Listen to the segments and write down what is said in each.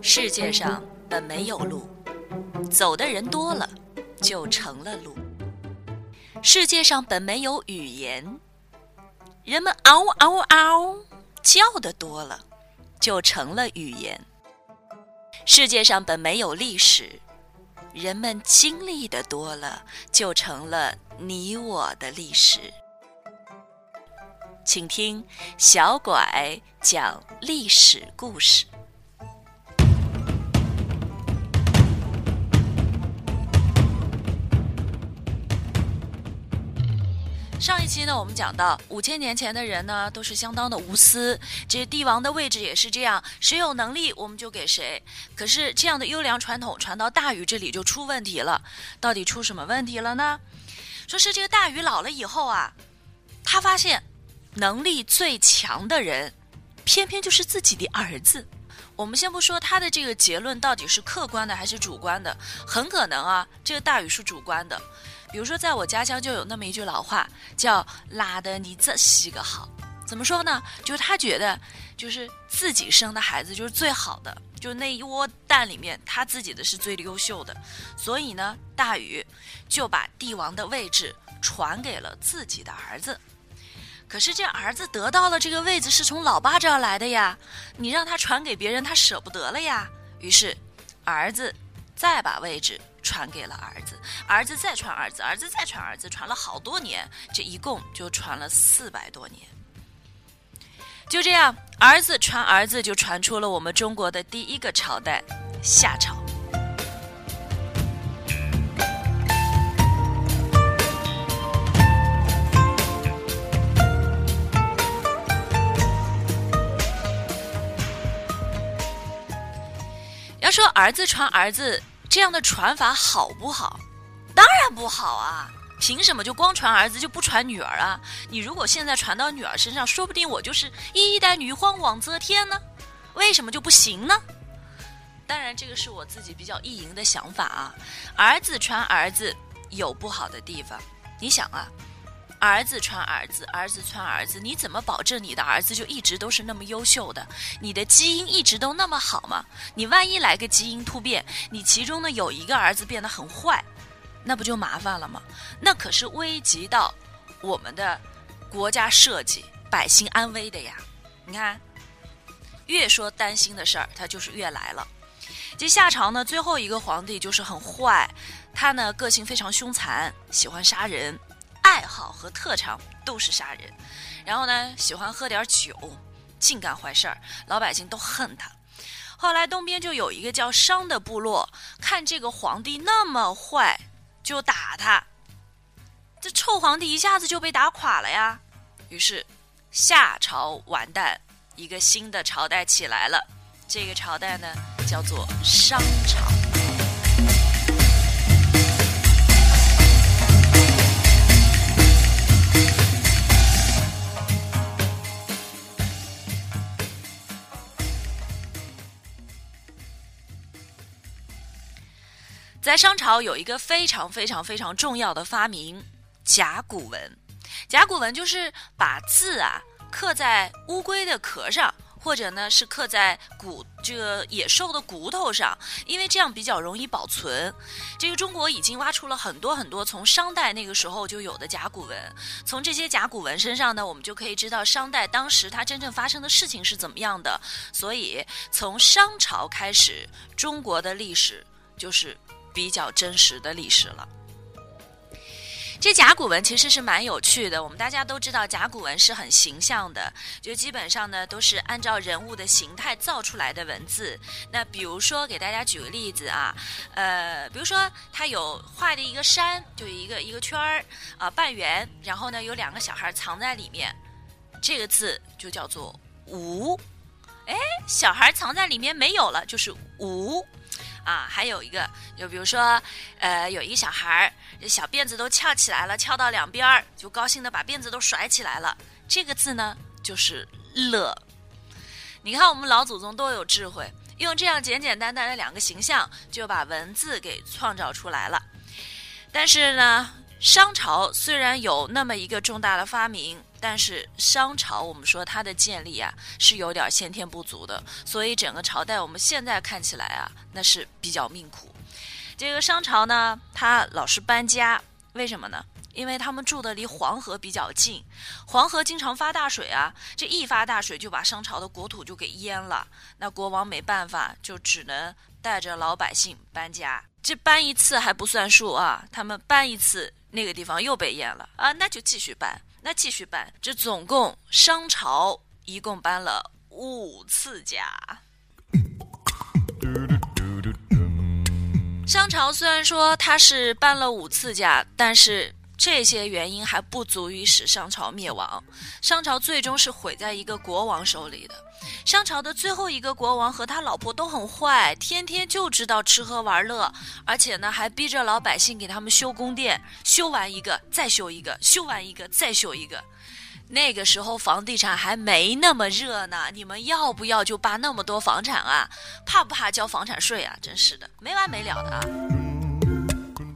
世界上本没有路，走的人多了，就成了路。世界上本没有语言，人们嗷嗷嗷叫的多了，就成了语言。世界上本没有历史，人们经历的多了，就成了你我的历史。请听小拐讲历史故事。上一期呢，我们讲到五千年前的人呢，都是相当的无私。这帝王的位置也是这样，谁有能力我们就给谁。可是这样的优良传统传到大禹这里就出问题了。到底出什么问题了呢？说是这个大禹老了以后啊，他发现能力最强的人，偏偏就是自己的儿子。我们先不说他的这个结论到底是客观的还是主观的，很可能啊，这个大禹是主观的。比如说，在我家乡就有那么一句老话，叫“拉的你这西个好”。怎么说呢？就是他觉得，就是自己生的孩子就是最好的，就那一窝蛋里面，他自己的是最优秀的。所以呢，大禹就把帝王的位置传给了自己的儿子。可是这儿子得到了这个位子是从老爸这儿来的呀，你让他传给别人，他舍不得了呀。于是，儿子再把位置。传给了儿子，儿子再传儿子，儿子再传儿子，传了好多年，这一共就传了四百多年。就这样，儿子传儿子，就传出了我们中国的第一个朝代——夏朝。要说儿子传儿子。这样的传法好不好？当然不好啊！凭什么就光传儿子就不传女儿啊？你如果现在传到女儿身上，说不定我就是一代女皇武则天呢？为什么就不行呢？当然，这个是我自己比较意淫的想法啊。儿子传儿子有不好的地方，你想啊。儿子传儿子，儿子传儿子，你怎么保证你的儿子就一直都是那么优秀的？你的基因一直都那么好吗？你万一来个基因突变，你其中呢有一个儿子变得很坏，那不就麻烦了吗？那可是危及到我们的国家社稷、百姓安危的呀！你看，越说担心的事儿，他就是越来了。这夏朝呢，最后一个皇帝就是很坏，他呢个性非常凶残，喜欢杀人。爱好和特长都是杀人，然后呢，喜欢喝点酒，净干坏事儿，老百姓都恨他。后来东边就有一个叫商的部落，看这个皇帝那么坏，就打他。这臭皇帝一下子就被打垮了呀。于是夏朝完蛋，一个新的朝代起来了。这个朝代呢，叫做商朝。在商朝有一个非常非常非常重要的发明——甲骨文。甲骨文就是把字啊刻在乌龟的壳上，或者呢是刻在骨这个野兽的骨头上，因为这样比较容易保存。这个中国已经挖出了很多很多从商代那个时候就有的甲骨文，从这些甲骨文身上呢，我们就可以知道商代当时它真正发生的事情是怎么样的。所以从商朝开始，中国的历史就是。比较真实的历史了。这甲骨文其实是蛮有趣的。我们大家都知道，甲骨文是很形象的，就基本上呢都是按照人物的形态造出来的文字。那比如说，给大家举个例子啊，呃，比如说它有画的一个山，就一个一个圈儿啊，半圆，然后呢有两个小孩藏在里面，这个字就叫做“无”。哎，小孩藏在里面没有了，就是“无”。啊，还有一个，就比如说，呃，有一个小孩儿，小辫子都翘起来了，翘到两边儿，就高兴的把辫子都甩起来了。这个字呢，就是“乐”。你看，我们老祖宗多有智慧，用这样简简单单的两个形象，就把文字给创造出来了。但是呢，商朝虽然有那么一个重大的发明，但是商朝我们说它的建立啊是有点先天不足的，所以整个朝代我们现在看起来啊那是比较命苦。这个商朝呢，它老是搬家，为什么呢？因为他们住的离黄河比较近，黄河经常发大水啊，这一发大水就把商朝的国土就给淹了。那国王没办法，就只能带着老百姓搬家。这搬一次还不算数啊，他们搬一次，那个地方又被淹了啊，那就继续搬，那继续搬。这总共商朝一共搬了五次家。商朝虽然说他是搬了五次家，但是。这些原因还不足以使商朝灭亡，商朝最终是毁在一个国王手里的。商朝的最后一个国王和他老婆都很坏，天天就知道吃喝玩乐，而且呢还逼着老百姓给他们修宫殿，修完一个再修一个，修完一个再修一个。那个时候房地产还没那么热呢，你们要不要就扒那么多房产啊？怕不怕交房产税啊？真是的，没完没了的啊！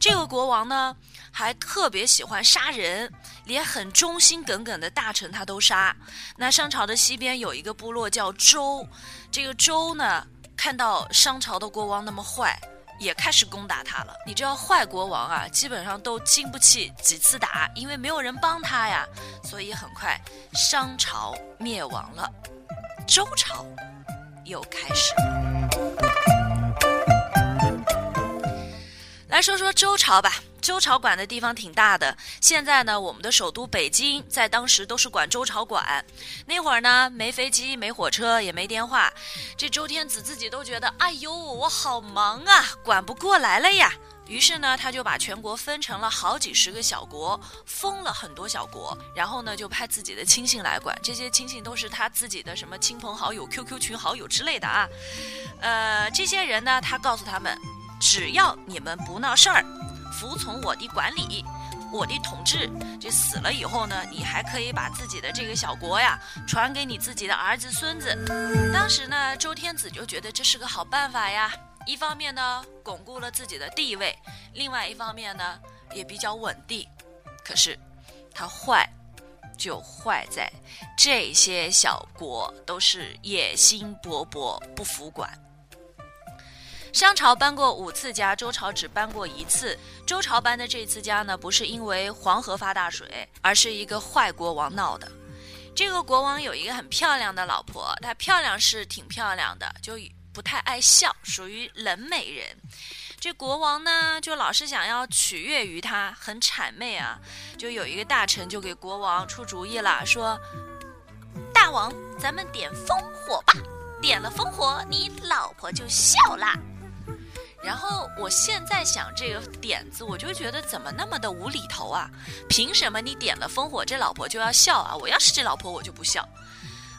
这个国王呢？还特别喜欢杀人，连很忠心耿耿的大臣他都杀。那商朝的西边有一个部落叫周，这个周呢，看到商朝的国王那么坏，也开始攻打他了。你知道坏国王啊，基本上都经不起几次打，因为没有人帮他呀。所以很快商朝灭亡了，周朝又开始了。来说说周朝吧。周朝管的地方挺大的，现在呢，我们的首都北京在当时都是管周朝管。那会儿呢，没飞机，没火车，也没电话，这周天子自己都觉得，哎呦，我好忙啊，管不过来了呀。于是呢，他就把全国分成了好几十个小国，封了很多小国，然后呢，就派自己的亲信来管。这些亲信都是他自己的什么亲朋好友、QQ 群好友之类的啊。呃，这些人呢，他告诉他们，只要你们不闹事儿。服从我的管理，我的统治。这死了以后呢，你还可以把自己的这个小国呀传给你自己的儿子孙子。当时呢，周天子就觉得这是个好办法呀。一方面呢，巩固了自己的地位；另外一方面呢，也比较稳定。可是，他坏，就坏在这些小国都是野心勃勃，不服管。商朝搬过五次家，周朝只搬过一次。周朝搬的这次家呢，不是因为黄河发大水，而是一个坏国王闹的。这个国王有一个很漂亮的老婆，她漂亮是挺漂亮的，就不太爱笑，属于冷美人。这国王呢，就老是想要取悦于她，很谄媚啊。就有一个大臣就给国王出主意了，说：“大王，咱们点烽火吧，点了烽火，你老婆就笑啦。”然后我现在想这个点子，我就觉得怎么那么的无厘头啊？凭什么你点了烽火，这老婆就要笑啊？我要是这老婆，我就不笑。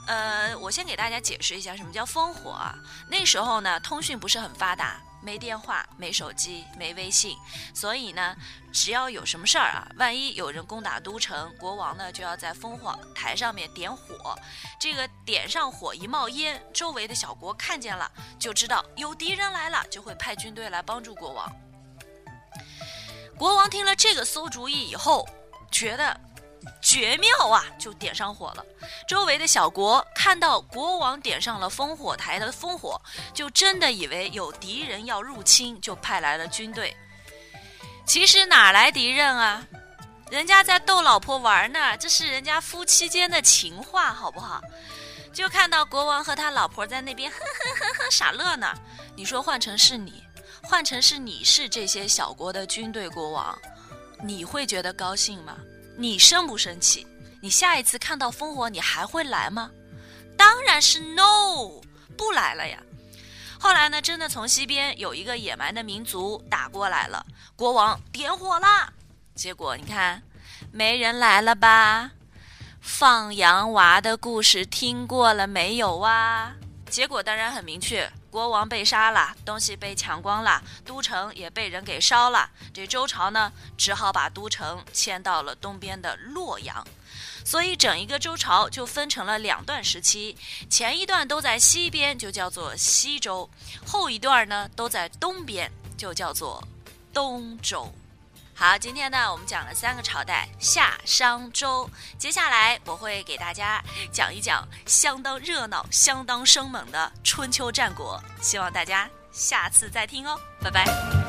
呃，我先给大家解释一下什么叫烽火啊？那时候呢，通讯不是很发达。没电话，没手机，没微信，所以呢，只要有什么事儿啊，万一有人攻打都城，国王呢就要在烽火台上面点火，这个点上火一冒烟，周围的小国看见了就知道有敌人来了，就会派军队来帮助国王。国王听了这个馊主意以后，觉得。绝妙啊！就点上火了。周围的小国看到国王点上了烽火台的烽火，就真的以为有敌人要入侵，就派来了军队。其实哪来敌人啊？人家在逗老婆玩呢，这是人家夫妻间的情话，好不好？就看到国王和他老婆在那边呵呵呵呵傻乐呢。你说换成是你，换成是你是这些小国的军队国王，你会觉得高兴吗？你生不生气？你下一次看到烽火，你还会来吗？当然是 no，不来了呀。后来呢，真的从西边有一个野蛮的民族打过来了，国王点火啦，结果你看，没人来了吧？放羊娃的故事听过了没有啊？结果当然很明确。国王被杀了，东西被抢光了，都城也被人给烧了。这周朝呢，只好把都城迁到了东边的洛阳。所以整一个周朝就分成了两段时期，前一段都在西边，就叫做西周；后一段呢，都在东边，就叫做东周。好，今天呢，我们讲了三个朝代夏商周，接下来我会给大家讲一讲相当热闹、相当生猛的春秋战国，希望大家下次再听哦，拜拜。